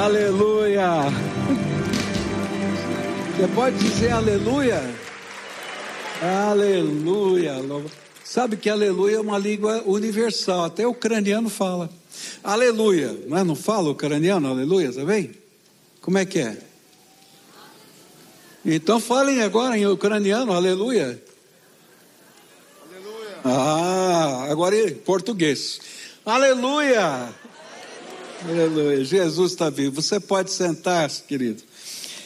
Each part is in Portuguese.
Aleluia. Você pode dizer aleluia? Aleluia. Sabe que aleluia é uma língua universal, até o ucraniano fala. Aleluia, não, é? não fala ucraniano aleluia, tá bem? Como é que é? Então falem agora em ucraniano, aleluia. Aleluia. Ah, agora em português. Aleluia. Aleluia. Jesus está vivo. Você pode sentar-se, querido.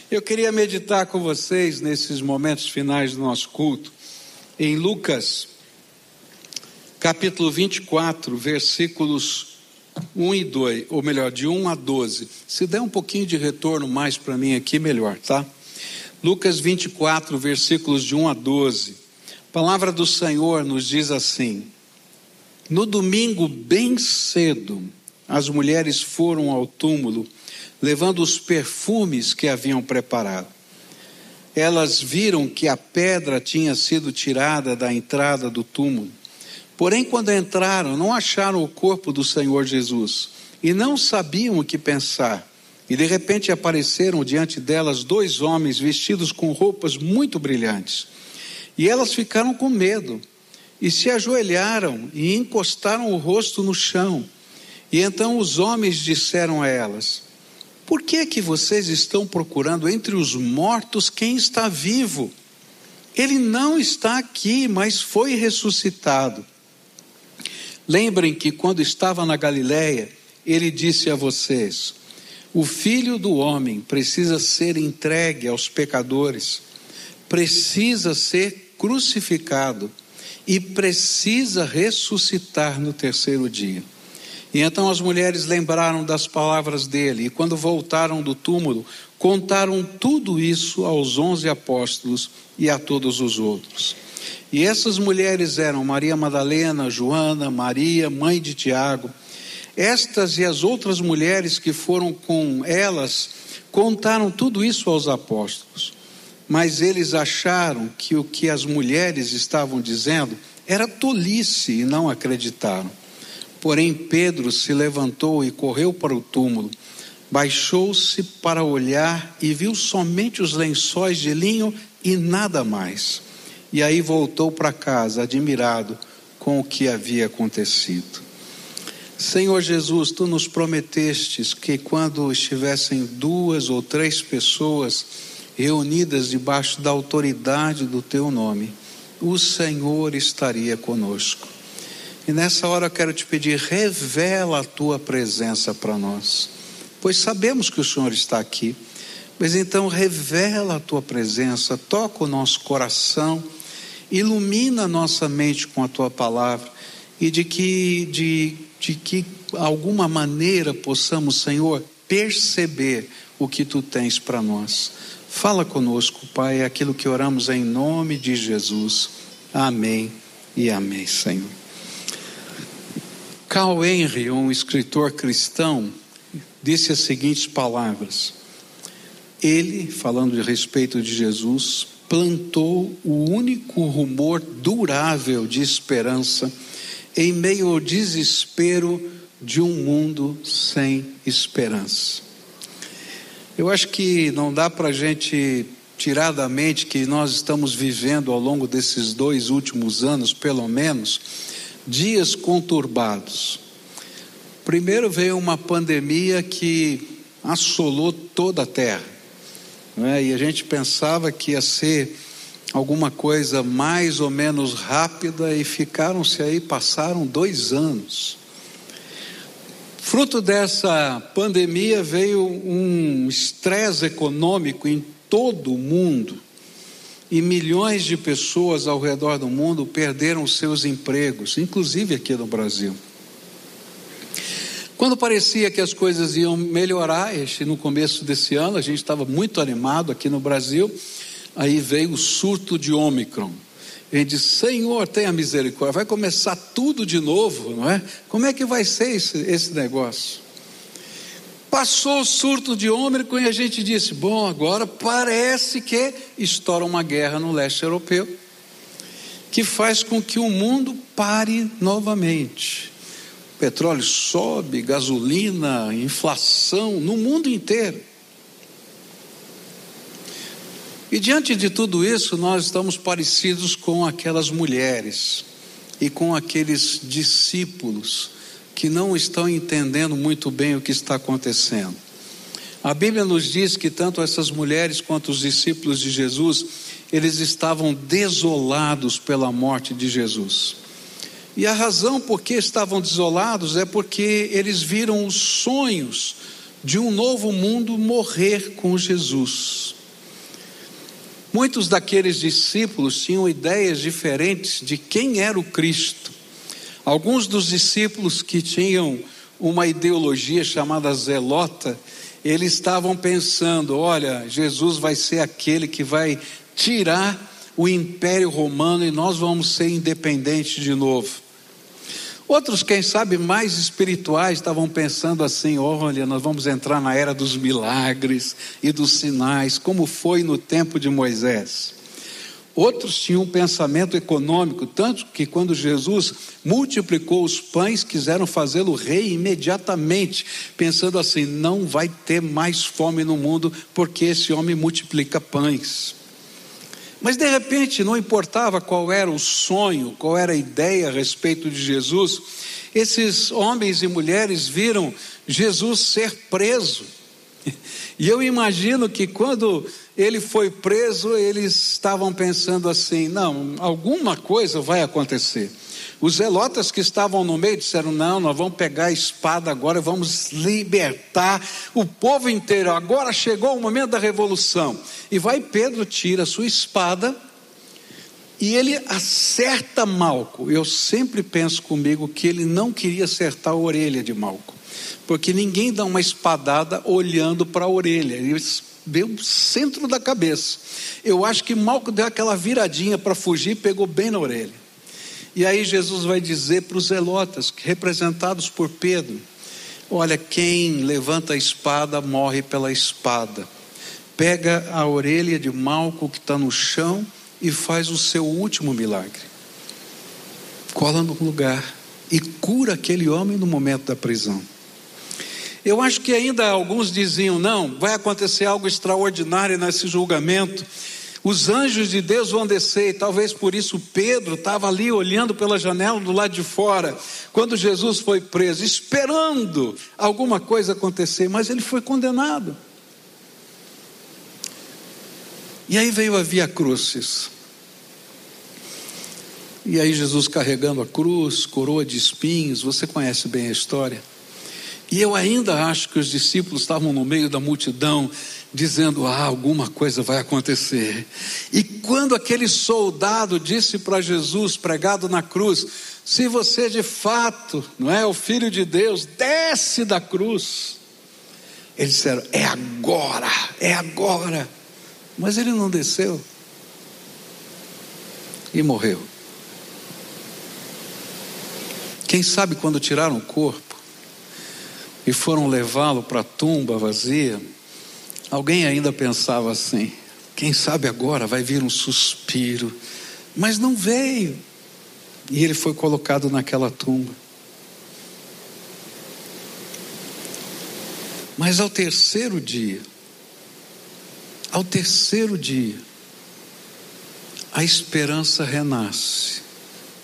Eu queria meditar com vocês nesses momentos finais do nosso culto em Lucas, capítulo 24, versículos 1 e 2, ou melhor, de 1 a 12. Se der um pouquinho de retorno mais para mim aqui, melhor, tá? Lucas 24, versículos de 1 a 12. A palavra do Senhor nos diz assim: No domingo, bem cedo, as mulheres foram ao túmulo, levando os perfumes que haviam preparado. Elas viram que a pedra tinha sido tirada da entrada do túmulo. Porém, quando entraram, não acharam o corpo do Senhor Jesus e não sabiam o que pensar. E de repente apareceram diante delas dois homens vestidos com roupas muito brilhantes. E elas ficaram com medo e se ajoelharam e encostaram o rosto no chão. E então os homens disseram a elas: Por que que vocês estão procurando entre os mortos quem está vivo? Ele não está aqui, mas foi ressuscitado. Lembrem que quando estava na Galiléia, ele disse a vocês: O filho do homem precisa ser entregue aos pecadores, precisa ser crucificado e precisa ressuscitar no terceiro dia. E então as mulheres lembraram das palavras dele, e quando voltaram do túmulo, contaram tudo isso aos onze apóstolos e a todos os outros. E essas mulheres eram Maria Madalena, Joana, Maria, mãe de Tiago. Estas e as outras mulheres que foram com elas contaram tudo isso aos apóstolos. Mas eles acharam que o que as mulheres estavam dizendo era tolice e não acreditaram. Porém, Pedro se levantou e correu para o túmulo. Baixou-se para olhar e viu somente os lençóis de linho e nada mais. E aí voltou para casa, admirado com o que havia acontecido. Senhor Jesus, tu nos prometestes que quando estivessem duas ou três pessoas reunidas debaixo da autoridade do teu nome, o Senhor estaria conosco. E nessa hora eu quero te pedir, revela a tua presença para nós, pois sabemos que o Senhor está aqui, mas então revela a tua presença, toca o nosso coração, ilumina a nossa mente com a tua palavra e de que, de, de que alguma maneira possamos, Senhor, perceber o que tu tens para nós. Fala conosco, Pai, aquilo que oramos em nome de Jesus. Amém e amém, Senhor. Carl Henry, um escritor cristão, disse as seguintes palavras: Ele, falando de respeito de Jesus, plantou o único rumor durável de esperança em meio ao desespero de um mundo sem esperança. Eu acho que não dá para a gente tirar da mente que nós estamos vivendo ao longo desses dois últimos anos, pelo menos, dias conturbados. Primeiro veio uma pandemia que assolou toda a terra, né? e a gente pensava que ia ser alguma coisa mais ou menos rápida, e ficaram-se aí, passaram dois anos. Fruto dessa pandemia veio um estresse econômico em todo o mundo e milhões de pessoas ao redor do mundo perderam seus empregos, inclusive aqui no Brasil. Quando parecia que as coisas iam melhorar, este, no começo desse ano, a gente estava muito animado aqui no Brasil, aí veio o surto de Ômicron. Gente disse, Senhor, tenha misericórdia, vai começar tudo de novo, não é? Como é que vai ser esse, esse negócio? Passou o surto de Ômicron e a gente disse: bom, agora parece que estoura uma guerra no leste europeu, que faz com que o mundo pare novamente. Petróleo sobe, gasolina, inflação no mundo inteiro. E diante de tudo isso, nós estamos parecidos com aquelas mulheres e com aqueles discípulos que não estão entendendo muito bem o que está acontecendo. A Bíblia nos diz que tanto essas mulheres quanto os discípulos de Jesus, eles estavam desolados pela morte de Jesus. E a razão por que estavam desolados é porque eles viram os sonhos de um novo mundo morrer com Jesus. Muitos daqueles discípulos tinham ideias diferentes de quem era o Cristo. Alguns dos discípulos que tinham uma ideologia chamada zelota, eles estavam pensando: olha, Jesus vai ser aquele que vai tirar o império romano e nós vamos ser independentes de novo. Outros, quem sabe, mais espirituais, estavam pensando assim: olha, nós vamos entrar na era dos milagres e dos sinais, como foi no tempo de Moisés. Outros tinham um pensamento econômico, tanto que quando Jesus multiplicou os pães, quiseram fazê-lo rei imediatamente, pensando assim: não vai ter mais fome no mundo, porque esse homem multiplica pães. Mas de repente, não importava qual era o sonho, qual era a ideia a respeito de Jesus, esses homens e mulheres viram Jesus ser preso. E eu imagino que quando ele foi preso, eles estavam pensando assim: não, alguma coisa vai acontecer. Os zelotas que estavam no meio disseram: Não, nós vamos pegar a espada agora, vamos libertar o povo inteiro. Agora chegou o momento da revolução. E vai Pedro, tira a sua espada e ele acerta Malco. Eu sempre penso comigo que ele não queria acertar a orelha de Malco, porque ninguém dá uma espadada olhando para a orelha. Ele deu o centro da cabeça. Eu acho que Malco deu aquela viradinha para fugir pegou bem na orelha. E aí Jesus vai dizer para os zelotas, representados por Pedro: Olha, quem levanta a espada morre pela espada. Pega a orelha de Malco que está no chão e faz o seu último milagre. Cola no lugar e cura aquele homem no momento da prisão. Eu acho que ainda alguns diziam: não, vai acontecer algo extraordinário nesse julgamento. Os anjos de Deus vão descer, e talvez por isso Pedro estava ali olhando pela janela do lado de fora, quando Jesus foi preso, esperando alguma coisa acontecer, mas ele foi condenado. E aí veio a Via Crucis. E aí Jesus carregando a cruz, coroa de espinhos, você conhece bem a história. E eu ainda acho que os discípulos estavam no meio da multidão, dizendo: Ah, alguma coisa vai acontecer. E quando aquele soldado disse para Jesus, pregado na cruz: Se você de fato não é o filho de Deus, desce da cruz. Eles disseram: É agora, é agora. Mas ele não desceu e morreu. Quem sabe quando tiraram o corpo, e foram levá-lo para a tumba vazia, alguém ainda pensava assim: quem sabe agora vai vir um suspiro, mas não veio. E ele foi colocado naquela tumba. Mas ao terceiro dia, ao terceiro dia, a esperança renasce,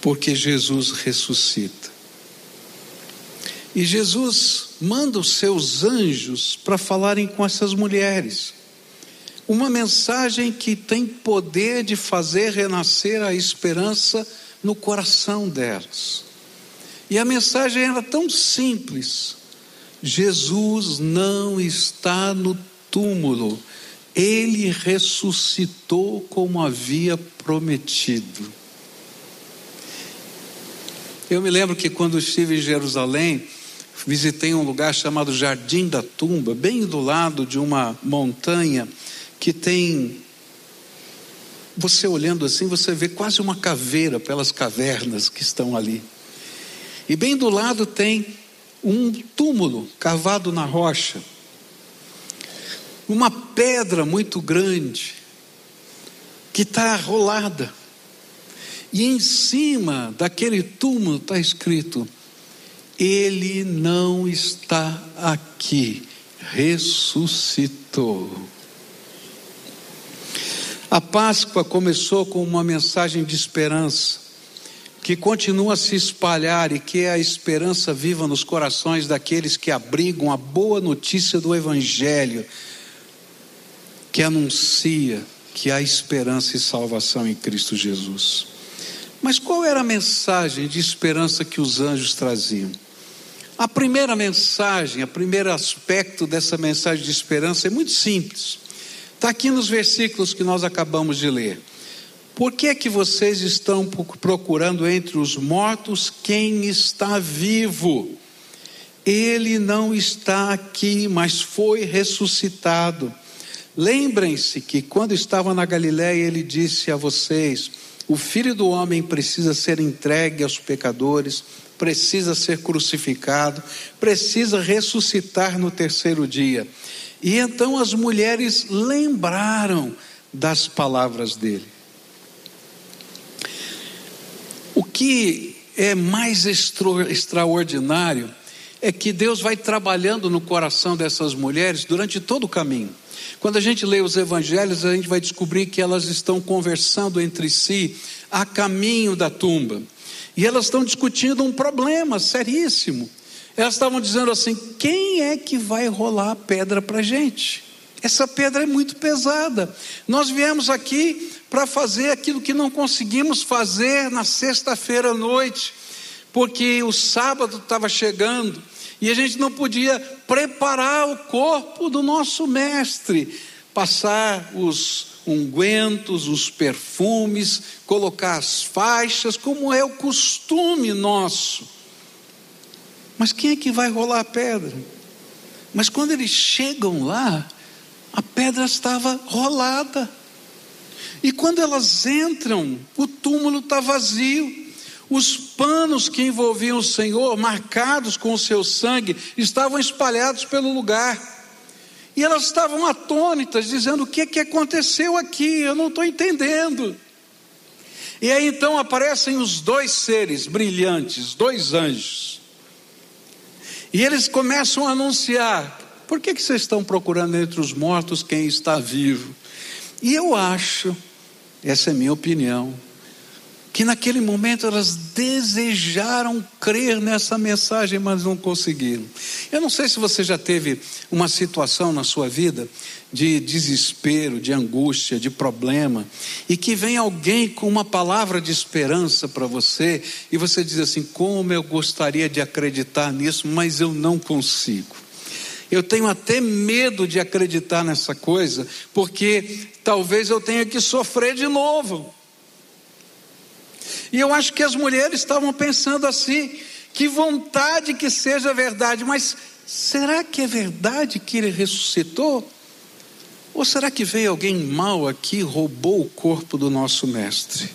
porque Jesus ressuscita. E Jesus manda os seus anjos para falarem com essas mulheres. Uma mensagem que tem poder de fazer renascer a esperança no coração delas. E a mensagem era tão simples: Jesus não está no túmulo, ele ressuscitou como havia prometido. Eu me lembro que quando estive em Jerusalém, visitei um lugar chamado Jardim da Tumba, bem do lado de uma montanha que tem. Você olhando assim, você vê quase uma caveira pelas cavernas que estão ali. E bem do lado tem um túmulo cavado na rocha. Uma pedra muito grande que está rolada. E em cima daquele túmulo está escrito: Ele não está aqui, ressuscitou. A Páscoa começou com uma mensagem de esperança, que continua a se espalhar e que é a esperança viva nos corações daqueles que abrigam a boa notícia do Evangelho, que anuncia que há esperança e salvação em Cristo Jesus. Mas qual era a mensagem de esperança que os anjos traziam? A primeira mensagem, o primeiro aspecto dessa mensagem de esperança é muito simples. Está aqui nos versículos que nós acabamos de ler. Por que é que vocês estão procurando entre os mortos quem está vivo? Ele não está aqui, mas foi ressuscitado. Lembrem-se que quando estava na Galiléia, ele disse a vocês: o filho do homem precisa ser entregue aos pecadores, precisa ser crucificado, precisa ressuscitar no terceiro dia. E então as mulheres lembraram das palavras dele. O que é mais extraordinário é que Deus vai trabalhando no coração dessas mulheres durante todo o caminho. Quando a gente lê os evangelhos, a gente vai descobrir que elas estão conversando entre si a caminho da tumba. E elas estão discutindo um problema seríssimo. Elas estavam dizendo assim: quem é que vai rolar a pedra para a gente? Essa pedra é muito pesada. Nós viemos aqui para fazer aquilo que não conseguimos fazer na sexta-feira à noite, porque o sábado estava chegando e a gente não podia preparar o corpo do nosso mestre, passar os ungüentos, os perfumes, colocar as faixas, como é o costume nosso. Mas quem é que vai rolar a pedra? Mas quando eles chegam lá, a pedra estava rolada. E quando elas entram, o túmulo está vazio. Os panos que envolviam o Senhor, marcados com o seu sangue, estavam espalhados pelo lugar. E elas estavam atônitas, dizendo: O que, é que aconteceu aqui? Eu não estou entendendo. E aí então aparecem os dois seres brilhantes, dois anjos. E eles começam a anunciar: por que, que vocês estão procurando entre os mortos quem está vivo? E eu acho, essa é minha opinião, que naquele momento elas desejaram crer nessa mensagem, mas não conseguiram. Eu não sei se você já teve uma situação na sua vida de desespero, de angústia, de problema, e que vem alguém com uma palavra de esperança para você, e você diz assim: como eu gostaria de acreditar nisso, mas eu não consigo. Eu tenho até medo de acreditar nessa coisa, porque talvez eu tenha que sofrer de novo. E eu acho que as mulheres estavam pensando assim: que vontade que seja verdade, mas será que é verdade que ele ressuscitou? Ou será que veio alguém mal aqui e roubou o corpo do nosso mestre?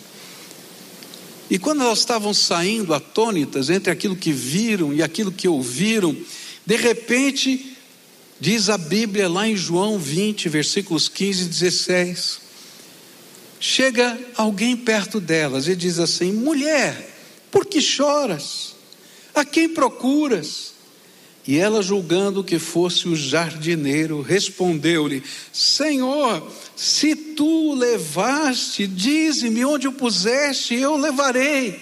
E quando elas estavam saindo atônitas entre aquilo que viram e aquilo que ouviram, de repente, diz a Bíblia lá em João 20, versículos 15 e 16, chega alguém perto delas e diz assim: Mulher, por que choras? A quem procuras? E ela, julgando que fosse o jardineiro, respondeu-lhe: Senhor, se tu o levaste, dize-me onde o puseste, eu levarei.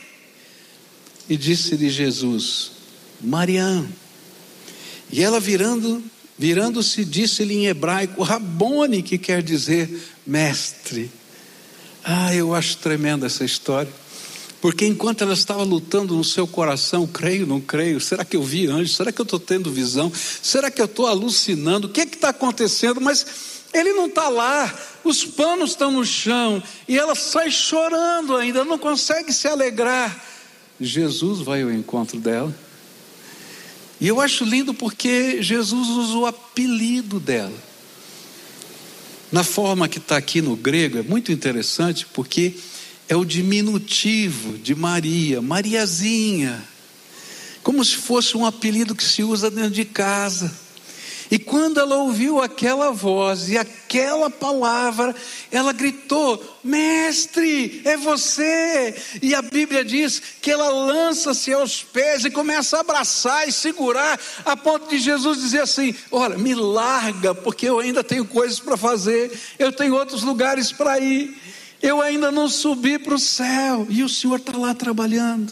E disse-lhe Jesus: Mariam. E ela virando, virando-se, disse-lhe em hebraico, Rabone, que quer dizer mestre. Ah, eu acho tremenda essa história. Porque enquanto ela estava lutando no seu coração, creio, não creio, será que eu vi anjo? Será que eu estou tendo visão? Será que eu estou alucinando? O que é está acontecendo? Mas ele não está lá, os panos estão no chão, e ela sai chorando ainda, não consegue se alegrar. Jesus vai ao encontro dela. E eu acho lindo porque Jesus usa o apelido dela. Na forma que está aqui no grego, é muito interessante porque é o diminutivo de Maria, Mariazinha, como se fosse um apelido que se usa dentro de casa. E quando ela ouviu aquela voz e aquela palavra, ela gritou: Mestre, é você! E a Bíblia diz que ela lança-se aos pés e começa a abraçar e segurar, a ponto de Jesus dizer assim: Olha, me larga, porque eu ainda tenho coisas para fazer, eu tenho outros lugares para ir, eu ainda não subi para o céu, e o Senhor está lá trabalhando.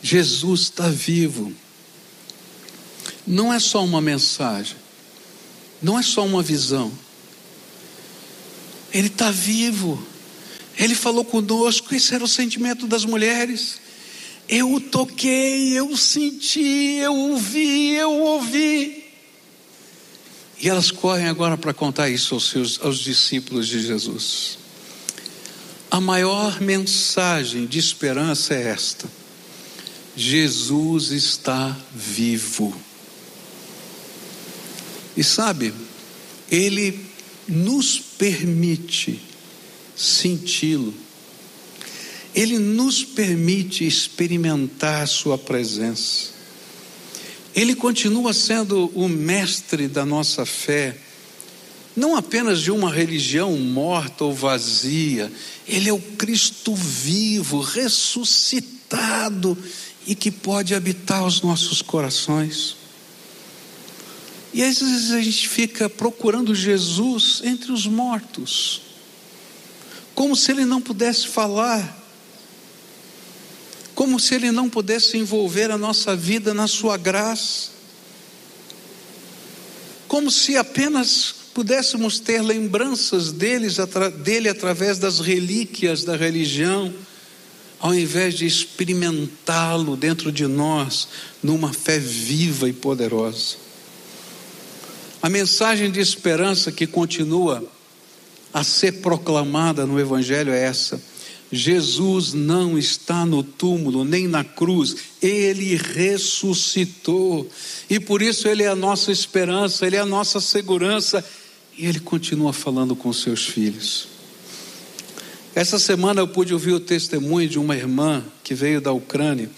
Jesus está vivo não é só uma mensagem, não é só uma visão. Ele está vivo. Ele falou conosco, esse era o sentimento das mulheres. Eu o toquei, eu o senti, eu o vi, eu o ouvi. E elas correm agora para contar isso aos, seus, aos discípulos de Jesus. A maior mensagem de esperança é esta: Jesus está vivo. E sabe, Ele nos permite senti-lo, Ele nos permite experimentar Sua presença. Ele continua sendo o mestre da nossa fé, não apenas de uma religião morta ou vazia, Ele é o Cristo vivo, ressuscitado e que pode habitar os nossos corações. E às vezes a gente fica procurando Jesus entre os mortos, como se ele não pudesse falar, como se ele não pudesse envolver a nossa vida na sua graça, como se apenas pudéssemos ter lembranças deles, dele através das relíquias da religião, ao invés de experimentá-lo dentro de nós numa fé viva e poderosa. A mensagem de esperança que continua a ser proclamada no Evangelho é essa: Jesus não está no túmulo nem na cruz, ele ressuscitou, e por isso ele é a nossa esperança, ele é a nossa segurança, e ele continua falando com seus filhos. Essa semana eu pude ouvir o testemunho de uma irmã que veio da Ucrânia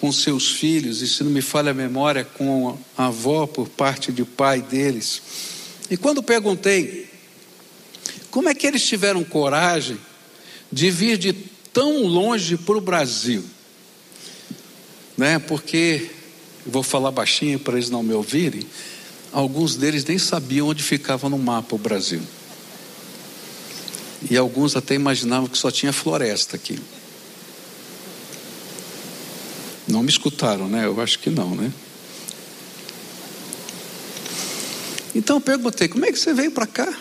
com seus filhos, e se não me falha a memória, com a avó por parte de pai deles. E quando perguntei como é que eles tiveram coragem de vir de tão longe para o Brasil, né? Porque vou falar baixinho para eles não me ouvirem. Alguns deles nem sabiam onde ficava no mapa o Brasil. E alguns até imaginavam que só tinha floresta aqui. Não me escutaram, né? Eu acho que não, né? Então eu perguntei: como é que você veio para cá?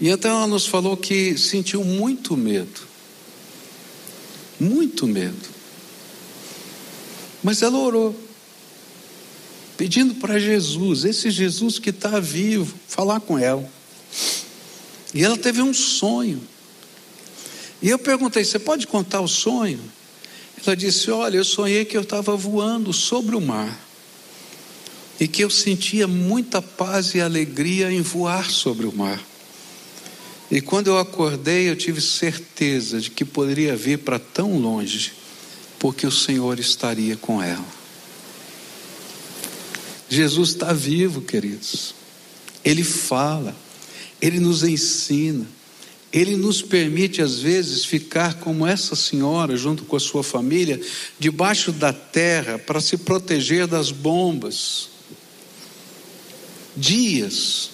E então ela nos falou que sentiu muito medo. Muito medo. Mas ela orou, pedindo para Jesus, esse Jesus que está vivo, falar com ela. E ela teve um sonho. E eu perguntei: você pode contar o sonho? Ela disse: Olha, eu sonhei que eu estava voando sobre o mar e que eu sentia muita paz e alegria em voar sobre o mar. E quando eu acordei, eu tive certeza de que poderia vir para tão longe, porque o Senhor estaria com ela. Jesus está vivo, queridos. Ele fala, ele nos ensina. Ele nos permite, às vezes, ficar como essa senhora, junto com a sua família, debaixo da terra para se proteger das bombas. Dias.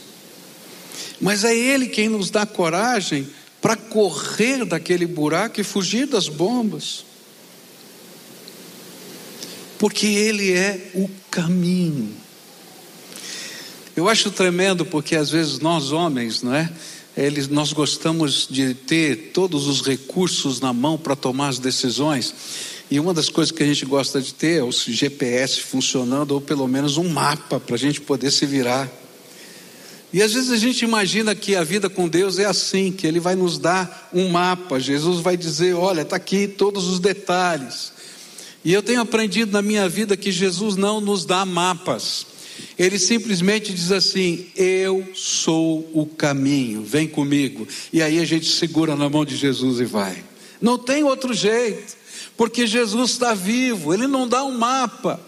Mas é Ele quem nos dá coragem para correr daquele buraco e fugir das bombas. Porque Ele é o caminho. Eu acho tremendo porque às vezes nós homens, não é? Eles, nós gostamos de ter todos os recursos na mão para tomar as decisões. E uma das coisas que a gente gosta de ter é o GPS funcionando, ou pelo menos um mapa para a gente poder se virar. E às vezes a gente imagina que a vida com Deus é assim, que Ele vai nos dar um mapa, Jesus vai dizer: olha, está aqui todos os detalhes. E eu tenho aprendido na minha vida que Jesus não nos dá mapas. Ele simplesmente diz assim: Eu sou o caminho, vem comigo. E aí a gente segura na mão de Jesus e vai. Não tem outro jeito, porque Jesus está vivo, ele não dá um mapa,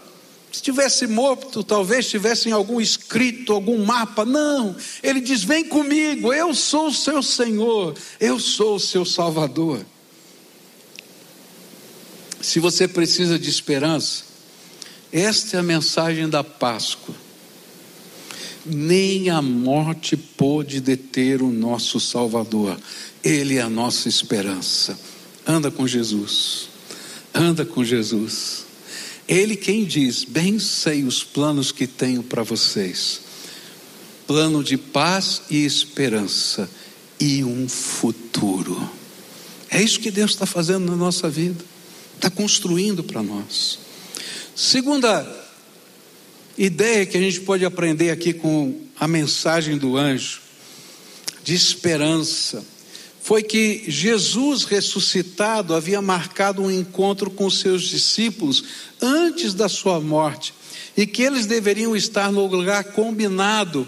Se tivesse morto, talvez tivesse em algum escrito, algum mapa. Não, ele diz: Vem comigo, eu sou o seu Senhor, eu sou o seu Salvador. Se você precisa de esperança, esta é a mensagem da Páscoa. Nem a morte pôde deter o nosso Salvador, Ele é a nossa esperança. Anda com Jesus, anda com Jesus. Ele quem diz: Bem sei os planos que tenho para vocês plano de paz e esperança e um futuro. É isso que Deus está fazendo na nossa vida, está construindo para nós. Segunda ideia que a gente pode aprender aqui com a mensagem do anjo, de esperança foi que Jesus ressuscitado havia marcado um encontro com seus discípulos antes da sua morte e que eles deveriam estar no lugar combinado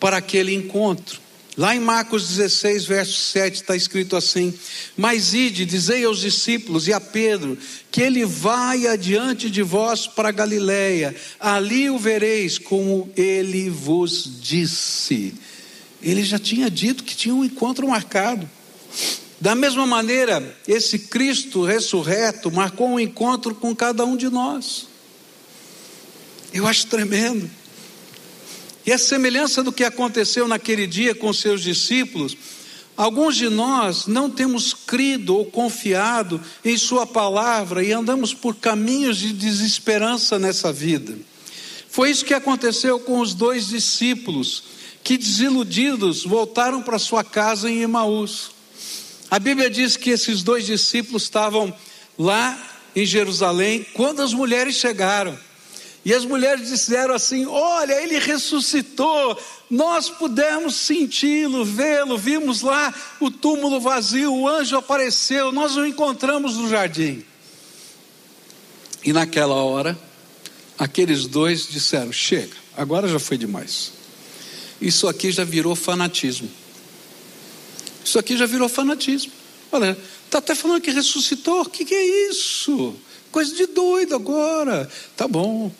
para aquele encontro. Lá em Marcos 16, verso 7 está escrito assim: Mas ide, dizei aos discípulos e a Pedro, que ele vai adiante de vós para Galiléia, ali o vereis, como ele vos disse. Ele já tinha dito que tinha um encontro marcado. Da mesma maneira, esse Cristo ressurreto marcou um encontro com cada um de nós. Eu acho tremendo. E a semelhança do que aconteceu naquele dia com seus discípulos, alguns de nós não temos crido ou confiado em Sua palavra e andamos por caminhos de desesperança nessa vida. Foi isso que aconteceu com os dois discípulos que desiludidos voltaram para sua casa em Emaús. A Bíblia diz que esses dois discípulos estavam lá em Jerusalém quando as mulheres chegaram. E as mulheres disseram assim: Olha, ele ressuscitou, nós pudemos senti-lo, vê-lo, vimos lá o túmulo vazio, o anjo apareceu, nós o encontramos no jardim. E naquela hora, aqueles dois disseram: Chega, agora já foi demais. Isso aqui já virou fanatismo. Isso aqui já virou fanatismo. Olha, está até falando que ressuscitou. O que, que é isso? Coisa de doido agora. Tá bom.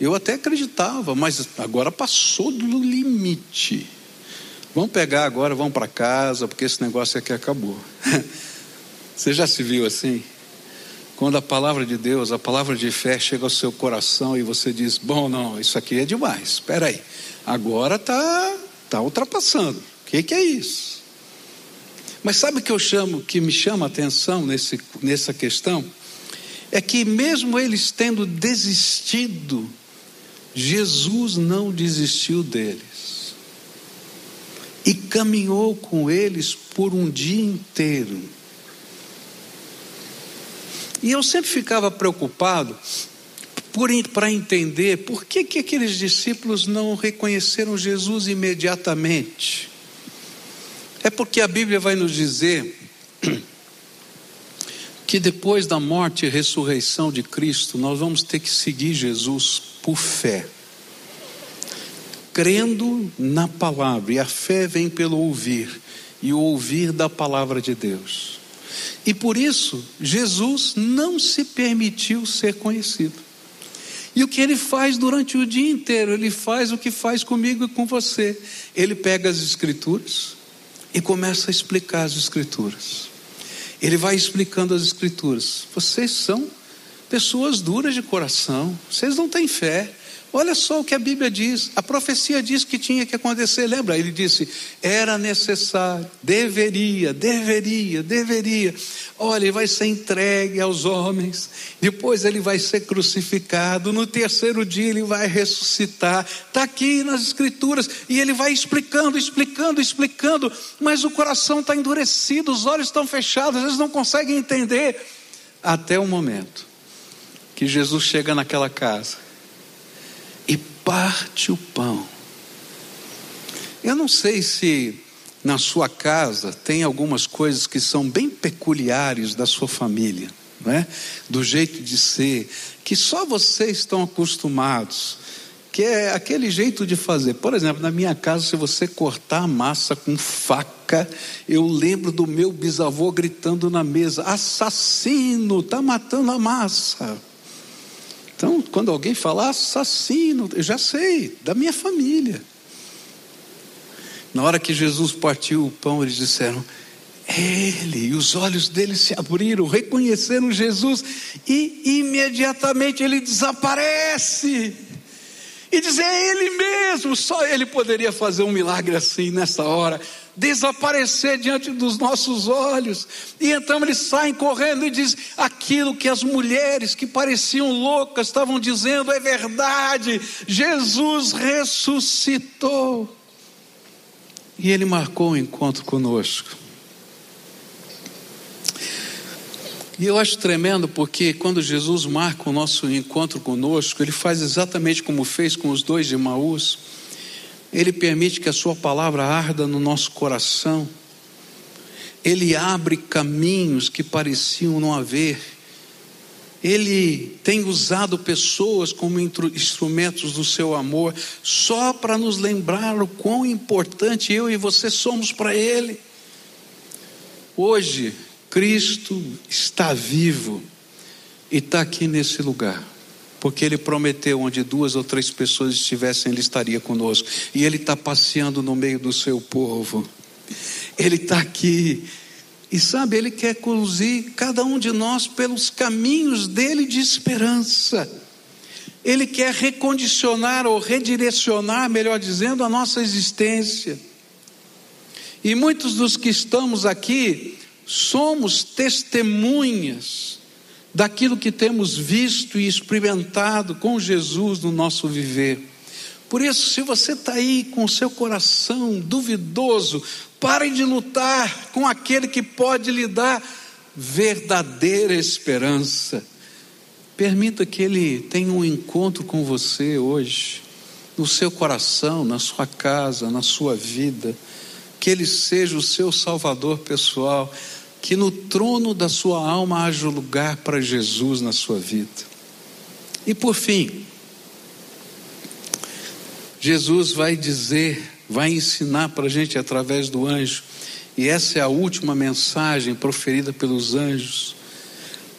Eu até acreditava, mas agora passou do limite. Vamos pegar agora, vamos para casa, porque esse negócio aqui acabou. Você já se viu assim? Quando a palavra de Deus, a palavra de fé chega ao seu coração e você diz: Bom, não, isso aqui é demais, espera aí. Agora está tá ultrapassando. O que, que é isso? Mas sabe o que eu chamo, que me chama a atenção nesse, nessa questão? É que mesmo eles tendo desistido, Jesus não desistiu deles. E caminhou com eles por um dia inteiro. E eu sempre ficava preocupado para entender por que, que aqueles discípulos não reconheceram Jesus imediatamente. É porque a Bíblia vai nos dizer que depois da morte e ressurreição de Cristo, nós vamos ter que seguir Jesus por fé, crendo na palavra, e a fé vem pelo ouvir, e o ouvir da palavra de Deus. E por isso, Jesus não se permitiu ser conhecido. E o que ele faz durante o dia inteiro? Ele faz o que faz comigo e com você. Ele pega as Escrituras e começa a explicar as Escrituras. Ele vai explicando as Escrituras. Vocês são pessoas duras de coração, vocês não têm fé. Olha só o que a Bíblia diz. A profecia diz que tinha que acontecer. Lembra? Ele disse: era necessário, deveria, deveria, deveria. Olha, ele vai ser entregue aos homens. Depois ele vai ser crucificado. No terceiro dia ele vai ressuscitar. Está aqui nas Escrituras. E ele vai explicando, explicando, explicando. Mas o coração está endurecido, os olhos estão fechados, eles não conseguem entender. Até o momento que Jesus chega naquela casa parte o pão. Eu não sei se na sua casa tem algumas coisas que são bem peculiares da sua família, não é? do jeito de ser, que só vocês estão acostumados, que é aquele jeito de fazer. Por exemplo, na minha casa, se você cortar a massa com faca, eu lembro do meu bisavô gritando na mesa: assassino, está matando a massa. Então, quando alguém falar assassino, eu já sei, da minha família. Na hora que Jesus partiu o pão, eles disseram: Ele, e os olhos deles se abriram, reconheceram Jesus, e imediatamente ele desaparece. E dizer, é Ele mesmo, só Ele poderia fazer um milagre assim nessa hora desaparecer diante dos nossos olhos. E então eles saem correndo e dizem: aquilo que as mulheres que pareciam loucas estavam dizendo é verdade, Jesus ressuscitou. E ele marcou o um encontro conosco. E eu acho tremendo porque quando Jesus marca o nosso encontro conosco, ele faz exatamente como fez com os dois de Maús. Ele permite que a Sua palavra arda no nosso coração. Ele abre caminhos que pareciam não haver. Ele tem usado pessoas como instrumentos do seu amor, só para nos lembrar o quão importante eu e você somos para Ele. Hoje, Cristo está vivo e está aqui nesse lugar porque ele prometeu: onde duas ou três pessoas estivessem, ele estaria conosco. E ele está passeando no meio do seu povo. Ele está aqui. E sabe, ele quer conduzir cada um de nós pelos caminhos dele de esperança. Ele quer recondicionar ou redirecionar, melhor dizendo, a nossa existência. E muitos dos que estamos aqui somos testemunhas daquilo que temos visto e experimentado com Jesus no nosso viver. Por isso, se você está aí com o seu coração duvidoso, pare de lutar com aquele que pode lhe dar verdadeira esperança. Permita que ele tenha um encontro com você hoje, no seu coração, na sua casa, na sua vida. Que ele seja o seu salvador pessoal que no trono da sua alma haja lugar para Jesus na sua vida. E por fim, Jesus vai dizer, vai ensinar para a gente através do anjo, e essa é a última mensagem proferida pelos anjos,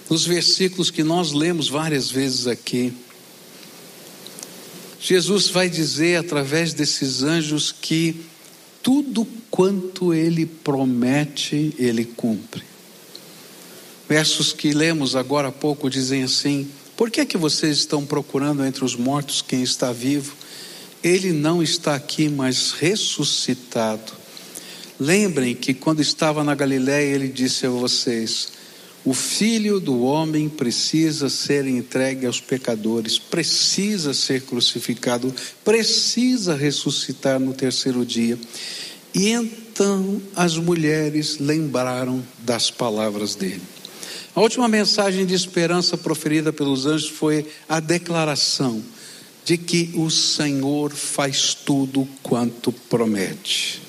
nos versículos que nós lemos várias vezes aqui. Jesus vai dizer através desses anjos que tudo quanto ele promete, ele cumpre. Versos que lemos agora há pouco dizem assim: Por que é que vocês estão procurando entre os mortos quem está vivo? Ele não está aqui, mas ressuscitado. Lembrem que quando estava na Galiléia, ele disse a vocês: o filho do homem precisa ser entregue aos pecadores, precisa ser crucificado, precisa ressuscitar no terceiro dia. E então as mulheres lembraram das palavras dele. A última mensagem de esperança proferida pelos anjos foi a declaração de que o Senhor faz tudo quanto promete.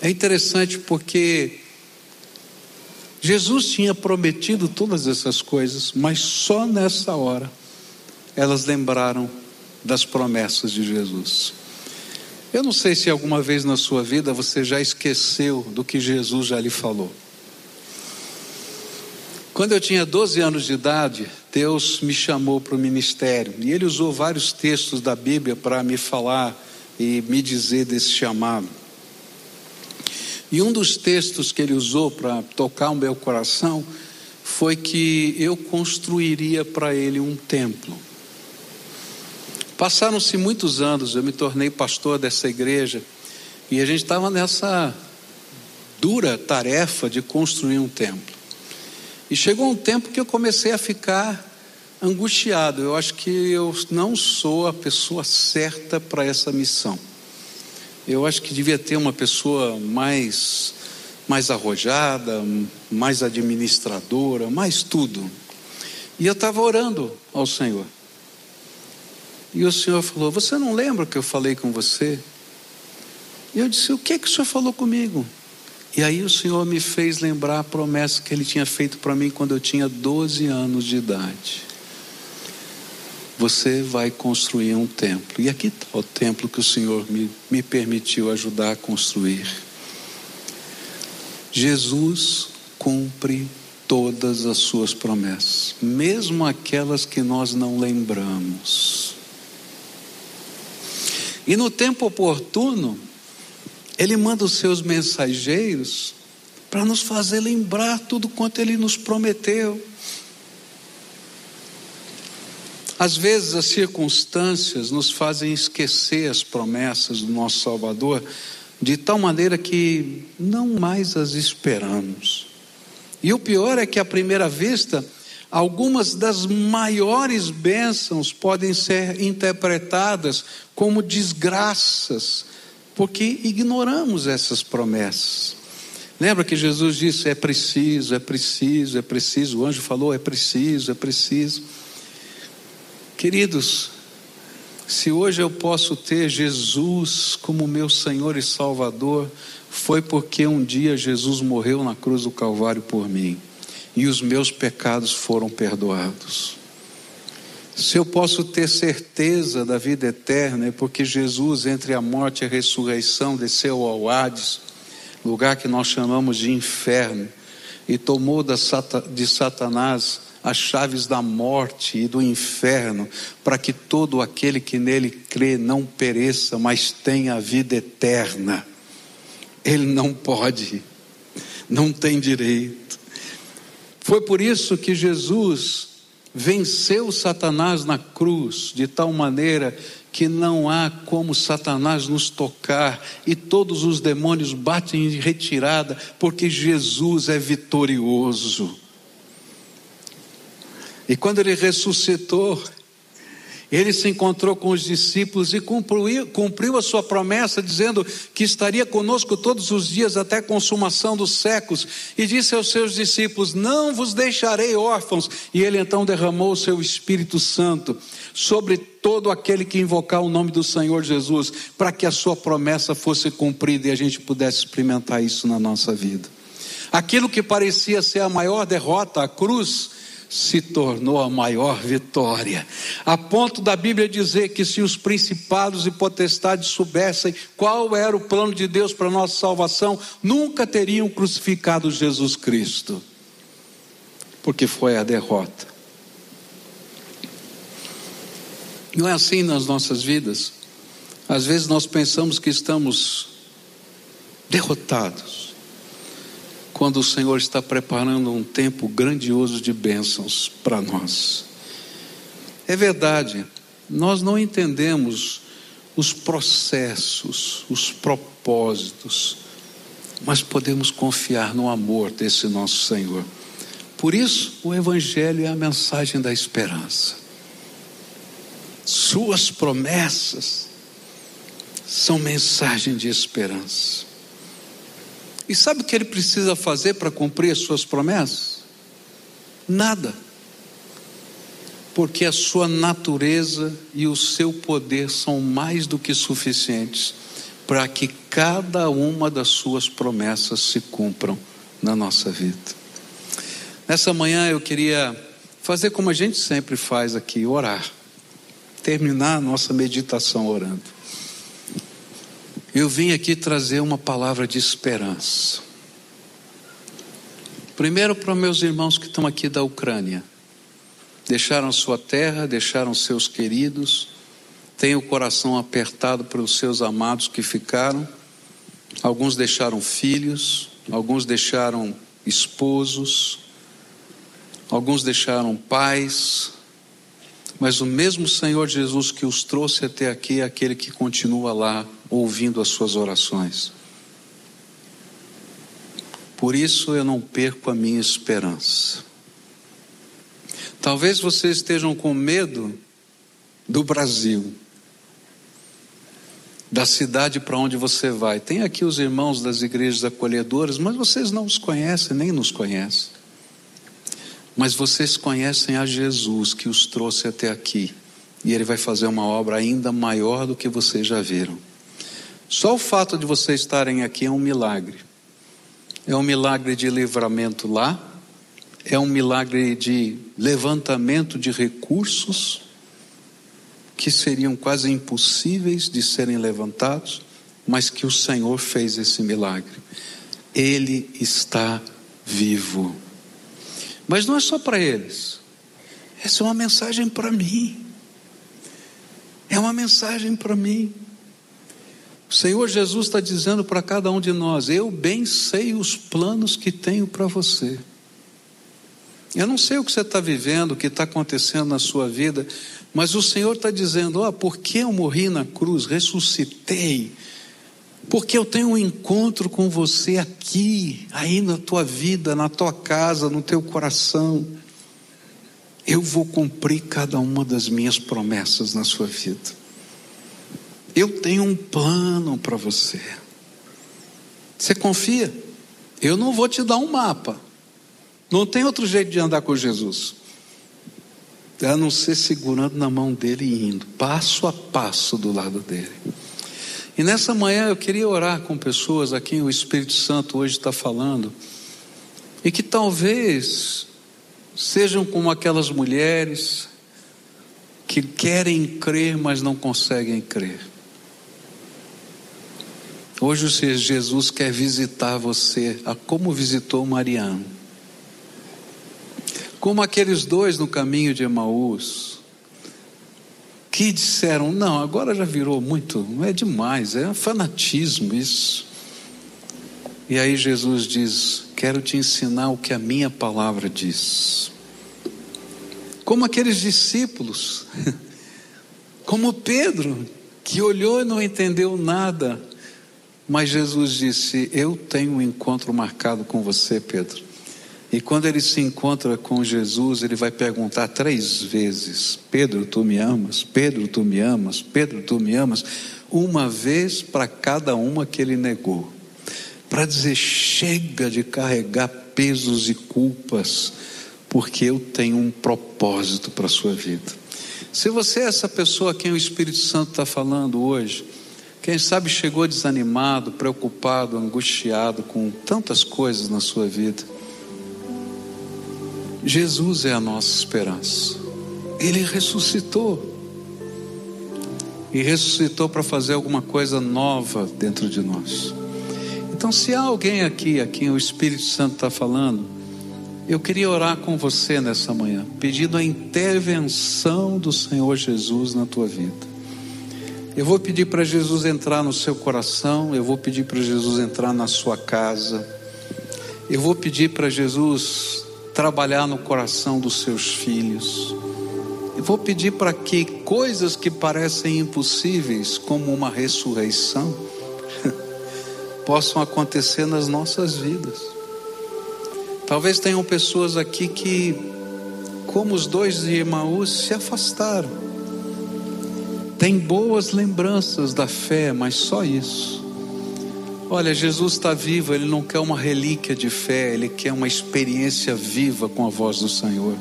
É interessante porque Jesus tinha prometido todas essas coisas, mas só nessa hora elas lembraram das promessas de Jesus. Eu não sei se alguma vez na sua vida você já esqueceu do que Jesus já lhe falou. Quando eu tinha 12 anos de idade, Deus me chamou para o ministério e Ele usou vários textos da Bíblia para me falar e me dizer desse chamado. E um dos textos que ele usou para tocar o meu coração foi que eu construiria para ele um templo. Passaram-se muitos anos, eu me tornei pastor dessa igreja e a gente estava nessa dura tarefa de construir um templo. E chegou um tempo que eu comecei a ficar angustiado. Eu acho que eu não sou a pessoa certa para essa missão. Eu acho que devia ter uma pessoa mais mais arrojada, mais administradora, mais tudo. E eu estava orando ao Senhor. E o Senhor falou: Você não lembra que eu falei com você? E eu disse: O que é que o Senhor falou comigo? E aí o Senhor me fez lembrar a promessa que Ele tinha feito para mim quando eu tinha 12 anos de idade você vai construir um templo. E aqui está o templo que o Senhor me, me permitiu ajudar a construir. Jesus cumpre todas as suas promessas, mesmo aquelas que nós não lembramos. E no tempo oportuno, Ele manda os seus mensageiros para nos fazer lembrar tudo quanto Ele nos prometeu. Às vezes as circunstâncias nos fazem esquecer as promessas do nosso Salvador, de tal maneira que não mais as esperamos. E o pior é que, à primeira vista, algumas das maiores bênçãos podem ser interpretadas como desgraças, porque ignoramos essas promessas. Lembra que Jesus disse: é preciso, é preciso, é preciso. O anjo falou: é preciso, é preciso. Queridos, se hoje eu posso ter Jesus como meu Senhor e Salvador, foi porque um dia Jesus morreu na cruz do Calvário por mim e os meus pecados foram perdoados. Se eu posso ter certeza da vida eterna, é porque Jesus, entre a morte e a ressurreição, desceu ao Hades, lugar que nós chamamos de inferno, e tomou de Satanás as chaves da morte e do inferno, para que todo aquele que nele crê não pereça, mas tenha a vida eterna. Ele não pode, não tem direito. Foi por isso que Jesus venceu Satanás na cruz, de tal maneira que não há como Satanás nos tocar e todos os demônios batem em retirada, porque Jesus é vitorioso. E quando ele ressuscitou, ele se encontrou com os discípulos e cumpriu, cumpriu, a sua promessa, dizendo que estaria conosco todos os dias até a consumação dos séculos. E disse aos seus discípulos: Não vos deixarei órfãos. E ele então derramou o seu Espírito Santo sobre todo aquele que invocar o nome do Senhor Jesus, para que a sua promessa fosse cumprida e a gente pudesse experimentar isso na nossa vida. Aquilo que parecia ser a maior derrota, a cruz, se tornou a maior vitória, a ponto da Bíblia dizer que se os principados e potestades soubessem qual era o plano de Deus para nossa salvação, nunca teriam crucificado Jesus Cristo, porque foi a derrota. Não é assim nas nossas vidas. Às vezes nós pensamos que estamos derrotados quando o Senhor está preparando um tempo grandioso de bênçãos para nós. É verdade, nós não entendemos os processos, os propósitos, mas podemos confiar no amor desse nosso Senhor. Por isso, o Evangelho é a mensagem da esperança. Suas promessas são mensagem de esperança. E sabe o que ele precisa fazer para cumprir as suas promessas? Nada. Porque a sua natureza e o seu poder são mais do que suficientes para que cada uma das suas promessas se cumpram na nossa vida. Nessa manhã eu queria fazer como a gente sempre faz aqui, orar. Terminar a nossa meditação orando eu vim aqui trazer uma palavra de esperança. Primeiro para meus irmãos que estão aqui da Ucrânia. Deixaram sua terra, deixaram seus queridos, têm o coração apertado pelos seus amados que ficaram. Alguns deixaram filhos, alguns deixaram esposos, alguns deixaram pais, mas o mesmo Senhor Jesus que os trouxe até aqui é aquele que continua lá ouvindo as suas orações. Por isso eu não perco a minha esperança. Talvez vocês estejam com medo do Brasil, da cidade para onde você vai. Tem aqui os irmãos das igrejas acolhedoras, mas vocês não os conhecem, nem nos conhecem mas vocês conhecem a Jesus que os trouxe até aqui, e Ele vai fazer uma obra ainda maior do que vocês já viram. Só o fato de vocês estarem aqui é um milagre. É um milagre de livramento lá, é um milagre de levantamento de recursos que seriam quase impossíveis de serem levantados, mas que o Senhor fez esse milagre. Ele está vivo. Mas não é só para eles. Essa é uma mensagem para mim. É uma mensagem para mim. O Senhor Jesus está dizendo para cada um de nós: Eu bem sei os planos que tenho para você. Eu não sei o que você está vivendo, o que está acontecendo na sua vida, mas o Senhor está dizendo: Ó, oh, porque eu morri na cruz, ressuscitei, porque eu tenho um encontro com você aqui, aí na tua vida, na tua casa, no teu coração. Eu vou cumprir cada uma das minhas promessas na sua vida. Eu tenho um plano para você. Você confia? Eu não vou te dar um mapa. Não tem outro jeito de andar com Jesus. A não ser segurando na mão dele e indo, passo a passo do lado dele. E nessa manhã eu queria orar com pessoas a quem o Espírito Santo hoje está falando, e que talvez sejam como aquelas mulheres que querem crer, mas não conseguem crer. Hoje Jesus quer visitar você, a como visitou Mariana como aqueles dois no caminho de Emaús, que disseram: não, agora já virou muito, não é demais, é fanatismo isso. E aí Jesus diz: quero te ensinar o que a minha palavra diz. Como aqueles discípulos, como Pedro, que olhou e não entendeu nada, mas Jesus disse: Eu tenho um encontro marcado com você, Pedro. E quando ele se encontra com Jesus, ele vai perguntar três vezes: Pedro, tu me amas? Pedro, tu me amas? Pedro, tu me amas? Uma vez para cada uma que ele negou. Para dizer: chega de carregar pesos e culpas, porque eu tenho um propósito para a sua vida. Se você é essa pessoa a quem o Espírito Santo está falando hoje, quem sabe chegou desanimado, preocupado, angustiado com tantas coisas na sua vida, Jesus é a nossa esperança. Ele ressuscitou. E ressuscitou para fazer alguma coisa nova dentro de nós. Então, se há alguém aqui a quem o Espírito Santo está falando, eu queria orar com você nessa manhã, pedindo a intervenção do Senhor Jesus na tua vida. Eu vou pedir para Jesus entrar no seu coração, eu vou pedir para Jesus entrar na sua casa, eu vou pedir para Jesus trabalhar no coração dos seus filhos. Eu vou pedir para que coisas que parecem impossíveis, como uma ressurreição, possam acontecer nas nossas vidas. Talvez tenham pessoas aqui que, como os dois de Emaús, se afastaram. Tem boas lembranças da fé, mas só isso. Olha, Jesus está vivo, Ele não quer uma relíquia de fé, Ele quer uma experiência viva com a voz do Senhor.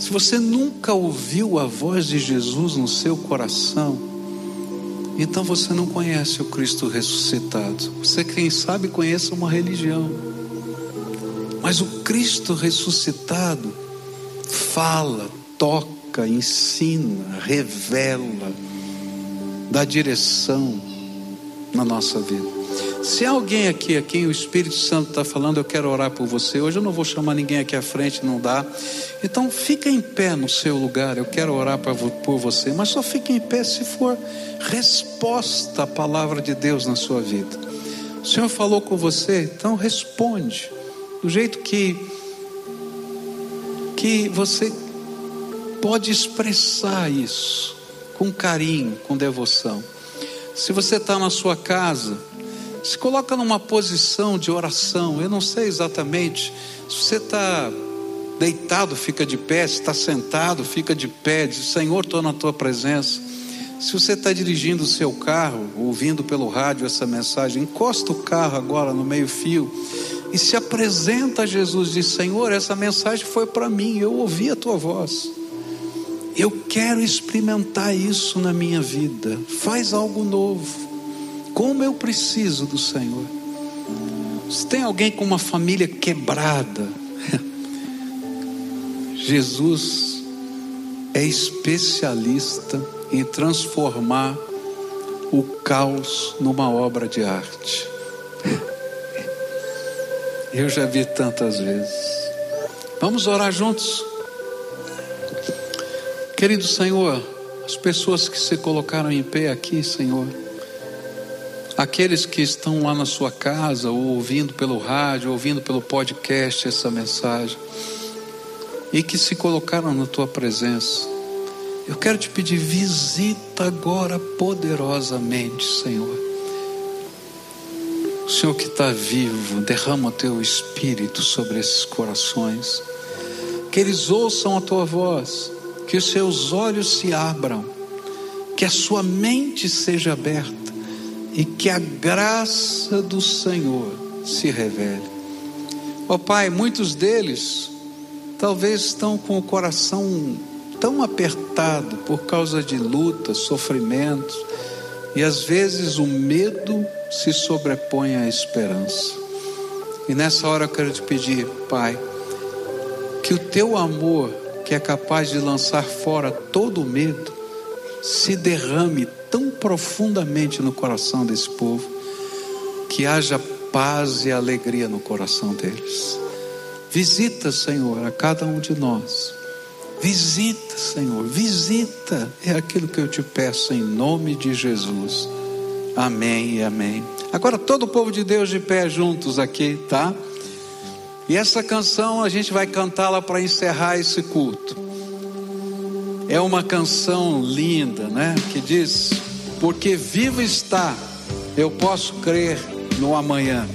Se você nunca ouviu a voz de Jesus no seu coração, então você não conhece o Cristo ressuscitado. Você, quem sabe, conhece uma religião. Mas o Cristo ressuscitado fala, toca, ensina, revela, dá direção, na nossa vida. Se alguém aqui a quem o Espírito Santo está falando, eu quero orar por você. Hoje eu não vou chamar ninguém aqui à frente, não dá. Então fica em pé no seu lugar. Eu quero orar por você, mas só fique em pé se for resposta à palavra de Deus na sua vida. O Senhor falou com você, então responde do jeito que que você pode expressar isso com carinho, com devoção. Se você está na sua casa, se coloca numa posição de oração. Eu não sei exatamente. Se você está deitado, fica de pé. Se está sentado, fica de pé. Diz: Senhor, estou na tua presença. Se você está dirigindo o seu carro, ouvindo pelo rádio essa mensagem, encosta o carro agora no meio-fio e se apresenta a Jesus. Diz: Senhor, essa mensagem foi para mim. Eu ouvi a tua voz. Eu quero experimentar isso na minha vida. Faz algo novo. Como eu preciso do Senhor. Se tem alguém com uma família quebrada, Jesus é especialista em transformar o caos numa obra de arte. Eu já vi tantas vezes. Vamos orar juntos. Querido Senhor, as pessoas que se colocaram em pé aqui, Senhor, aqueles que estão lá na sua casa, ou ouvindo pelo rádio, ouvindo pelo podcast essa mensagem, e que se colocaram na tua presença, eu quero te pedir, visita agora poderosamente, Senhor. O Senhor que está vivo, derrama o teu espírito sobre esses corações, que eles ouçam a tua voz, que os seus olhos se abram, que a sua mente seja aberta e que a graça do Senhor se revele. Ó oh, Pai, muitos deles talvez estão com o coração tão apertado por causa de lutas, sofrimentos, e às vezes o medo se sobrepõe à esperança. E nessa hora eu quero te pedir, Pai, que o teu amor, que é capaz de lançar fora todo o medo, se derrame tão profundamente no coração desse povo, que haja paz e alegria no coração deles. Visita, Senhor, a cada um de nós. Visita, Senhor, visita. É aquilo que eu te peço em nome de Jesus. Amém e amém. Agora todo o povo de Deus de pé juntos aqui, tá? E essa canção a gente vai cantá-la para encerrar esse culto. É uma canção linda, né? Que diz: Porque vivo está, eu posso crer no amanhã.